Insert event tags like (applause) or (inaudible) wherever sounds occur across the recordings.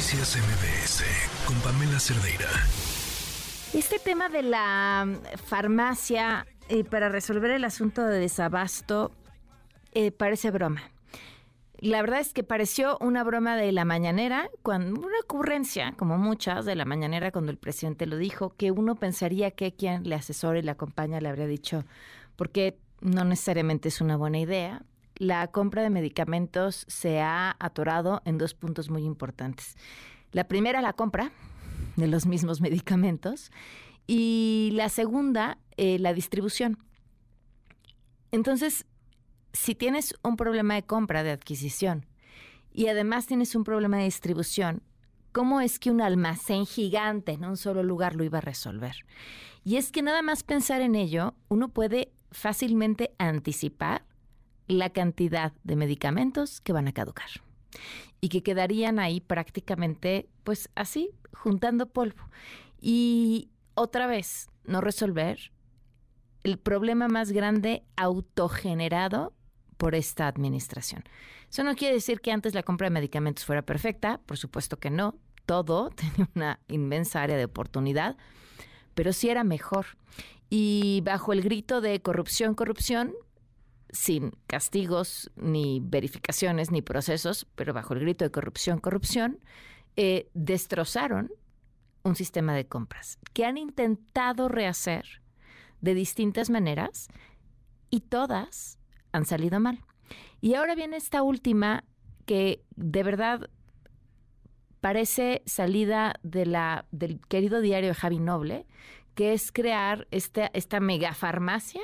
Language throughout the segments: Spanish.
Noticias MBS con Pamela Cerdeira. Este tema de la mm, farmacia eh, para resolver el asunto de desabasto eh, parece broma. La verdad es que pareció una broma de la mañanera, cuando una ocurrencia, como muchas de la mañanera cuando el presidente lo dijo, que uno pensaría que quien le asesora y le acompaña le habría dicho, porque no necesariamente es una buena idea. La compra de medicamentos se ha atorado en dos puntos muy importantes. La primera, la compra de los mismos medicamentos y la segunda, eh, la distribución. Entonces, si tienes un problema de compra, de adquisición, y además tienes un problema de distribución, ¿cómo es que un almacén gigante en un solo lugar lo iba a resolver? Y es que nada más pensar en ello, uno puede fácilmente anticipar la cantidad de medicamentos que van a caducar y que quedarían ahí prácticamente, pues así, juntando polvo. Y otra vez, no resolver el problema más grande autogenerado por esta administración. Eso no quiere decir que antes la compra de medicamentos fuera perfecta, por supuesto que no, todo (laughs) tenía una inmensa área de oportunidad, pero sí era mejor. Y bajo el grito de corrupción, corrupción, sin castigos, ni verificaciones, ni procesos, pero bajo el grito de corrupción, corrupción, eh, destrozaron un sistema de compras que han intentado rehacer de distintas maneras y todas han salido mal. Y ahora viene esta última que de verdad parece salida de la, del querido diario Javi Noble, que es crear esta, esta megafarmacia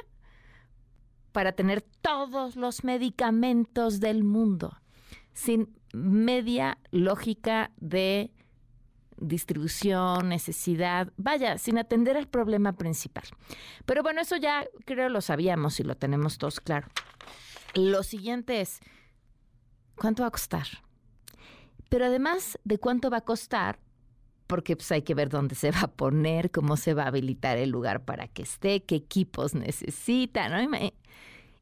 para tener todos los medicamentos del mundo, sin media lógica de distribución, necesidad, vaya, sin atender al problema principal. Pero bueno, eso ya creo lo sabíamos y lo tenemos todos claro. Lo siguiente es, ¿cuánto va a costar? Pero además de cuánto va a costar, porque pues hay que ver dónde se va a poner, cómo se va a habilitar el lugar para que esté, qué equipos necesita, ¿no?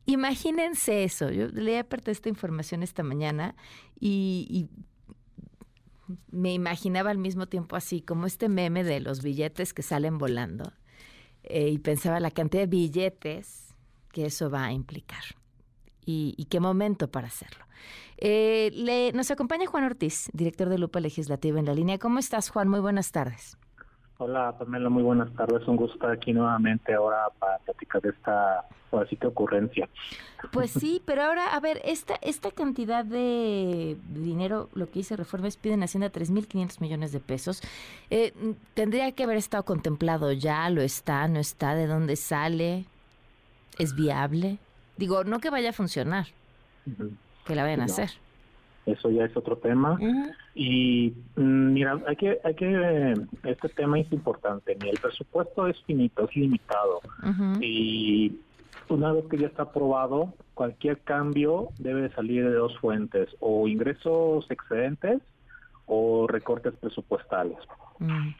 Imagínense eso. Yo leí aparte esta información esta mañana y, me imaginaba al mismo tiempo así, como este meme de los billetes que salen volando. Eh, y pensaba la cantidad de billetes que eso va a implicar. Y, qué momento para hacerlo. Eh, le, nos acompaña Juan Ortiz, director de Lupa Legislativa en la línea. ¿Cómo estás, Juan? Muy buenas tardes. Hola, Pamela, muy buenas tardes. Un gusto estar aquí nuevamente ahora para platicar de esta ocurrencia. Pues (laughs) sí, pero ahora, a ver, esta esta cantidad de dinero, lo que dice Reformas, piden Hacienda 3.500 millones de pesos. Eh, ¿Tendría que haber estado contemplado ya? ¿Lo está? ¿No está? ¿De dónde sale? ¿Es viable? Digo, no que vaya a funcionar, que la vayan a hacer eso ya es otro tema. Y mm, mira, hay que, hay que, este tema es importante. El presupuesto es finito, es limitado. Y una vez que ya está aprobado, cualquier cambio debe salir de dos fuentes, o ingresos excedentes o recortes presupuestales. Mm.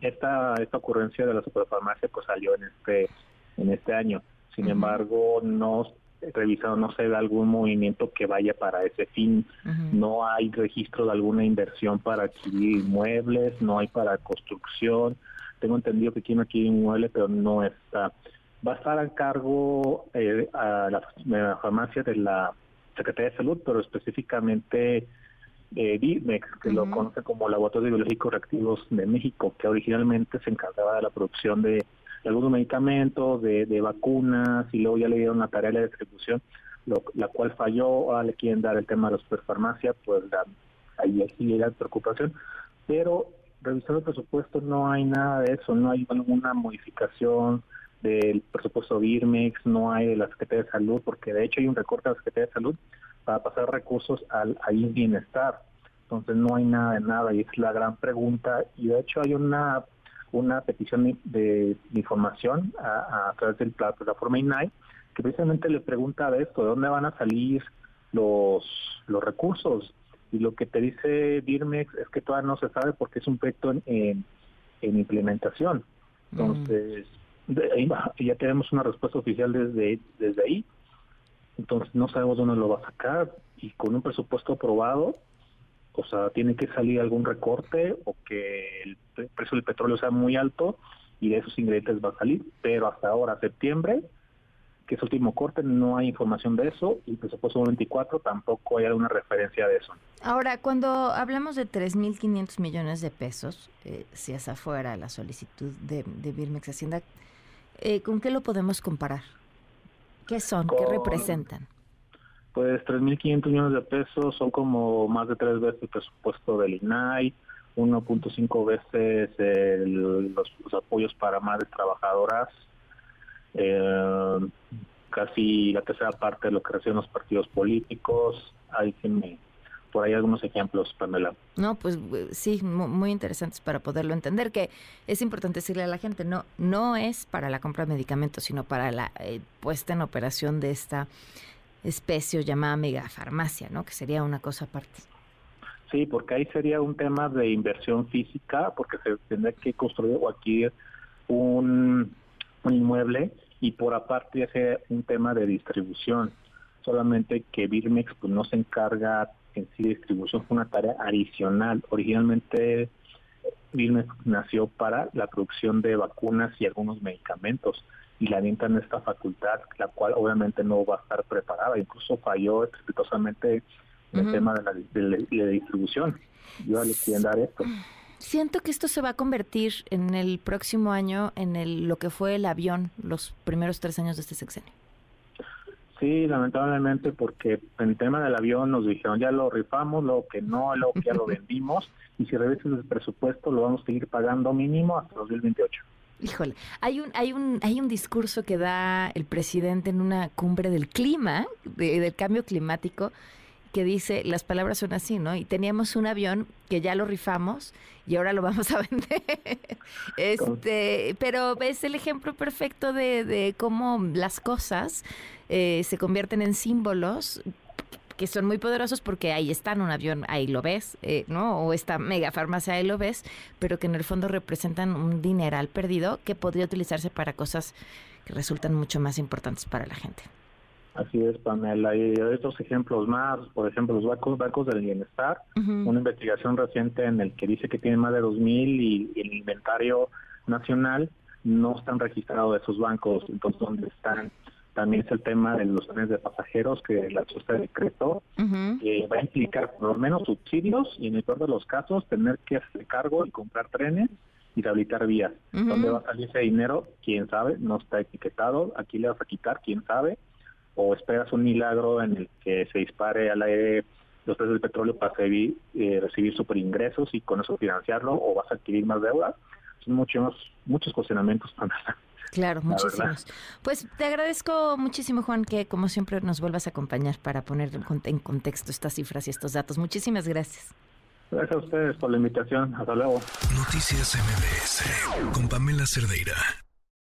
Esta, esta ocurrencia de la superfarmacia pues salió en este, en este año. Sin embargo, no revisado no se ve algún movimiento que vaya para ese fin. No hay registro de alguna inversión para adquirir inmuebles, no hay para construcción. Tengo entendido que quieren adquirir inmueble, pero no está. Va a estar a cargo eh, a la, farmacia de la Secretaría de Salud, pero específicamente eh, que lo conoce como Laboratorio de Biológicos Reactivos de México, que originalmente se encargaba de la producción de de algunos medicamentos, de, de, vacunas, y luego ya le dieron la tarea de la distribución, la cual falló, ahora le quieren dar el tema de la superfarmacia, pues ahí sí preocupación, pero revisando el presupuesto no hay nada de eso, no hay ninguna modificación del presupuesto Birmex, no hay de la Secretaría de Salud, porque de hecho hay un recorte de la Secretaría de Salud para pasar recursos al, al bienestar. Entonces no hay nada de nada y es la gran pregunta. Y de hecho hay una una petición de, información a, través de la plataforma INAI, que precisamente le pregunta de esto, de dónde van a salir los, los recursos. Y lo que te dice Birmex es que todavía no se sabe porque es un proyecto en, en, implementación. Entonces, ya tenemos una respuesta oficial desde, desde ahí. Entonces, no sabemos dónde lo va a sacar. Y con un presupuesto aprobado, o sea, tiene que salir algún recorte o que el precio del petróleo sea muy alto y de esos ingredientes va a salir, pero hasta ahora, septiembre, que es último corte, no hay información de eso y presupuesto 24 tampoco hay alguna referencia de eso. Ahora, cuando hablamos de 3.500 millones de pesos, eh, si es afuera la solicitud de, de Birmex Hacienda, eh, ¿con qué lo podemos comparar? ¿Qué son? ¿Qué representan? Pues 3.500 millones de pesos son como más de tres veces el presupuesto del INAI, 1.5 veces los, apoyos para madres trabajadoras, eh, casi la tercera parte de lo que reciben los partidos políticos. Hay que por ahí algunos ejemplos, Pamela. No, pues eh, sí, muy interesantes para poderlo entender, que es importante decirle a la gente, no, no es para la compra de medicamentos, sino para la eh, puesta en operación de esta especie llamada megafarmacia, ¿no? Que sería una cosa aparte. Sí, porque ahí sería un tema de inversión física, porque se tendría que construir o adquirir un, un inmueble y por aparte hacer un tema de distribución. Solamente que Birmex pues, no se encarga en sí de distribución, fue una tarea adicional. Originalmente Birmex nació para la producción de vacunas y algunos medicamentos y la en esta facultad, la cual obviamente no va a estar preparada. Incluso falló exitosamente el tema de la, distribución. Yo le quieren dar esto. Siento que esto se va a convertir en el próximo año en el, lo que fue el avión los primeros tres años de este sexenio. Sí, lamentablemente, porque en el tema del avión nos dijeron ya lo rifamos, lo que no, lo que ya lo (laughs) vendimos, y si revisas el presupuesto lo vamos a seguir pagando mínimo hasta 2028. Híjole, hay un, hay un, hay un discurso que da el presidente en una cumbre del clima, del cambio climático, que dice, las palabras son así, ¿no? Y teníamos un avión que ya lo rifamos y ahora lo vamos a (laughs) vender. este, pero es el ejemplo perfecto de, de cómo las cosas eh, se convierten en símbolos que son muy poderosos porque ahí está en un avión, ahí lo ves, eh, ¿no? O esta mega farmacia, ahí lo ves, pero que en el fondo representan un dineral perdido que podría utilizarse para cosas que resultan mucho más importantes para la gente. Así es, Pamela. Y estos ejemplos más, por ejemplo, los bancos, bancos del bienestar, una investigación reciente en el que dice que tiene más de 2.000 y, y el inventario nacional no están registrados esos bancos. Entonces, ¿dónde están? También es el tema de los trenes de pasajeros que la sociedad decretó, que va a implicar por lo menos subsidios y en el peor de los casos tener que hacer cargo y comprar trenes y rehabilitar vías. ¿Dónde va a salir ese dinero? ¿Quién sabe? No está etiquetado. Aquí le vas a quitar, ¿quién sabe? O esperas un milagro en el que se dispare al aire los precios del petróleo para recibir, eh, recibir superingresos y con eso financiarlo o vas a adquirir más deuda. Son muchos, muchos cuestionamientos. Claro, muchísimos. Pues te agradezco muchísimo, Juan, que como siempre nos vuelvas a acompañar para poner en contexto estas cifras y estos datos. Muchísimas gracias. Gracias a ustedes por la invitación. Hasta luego. Noticias MBS con Pamela Cerdeira.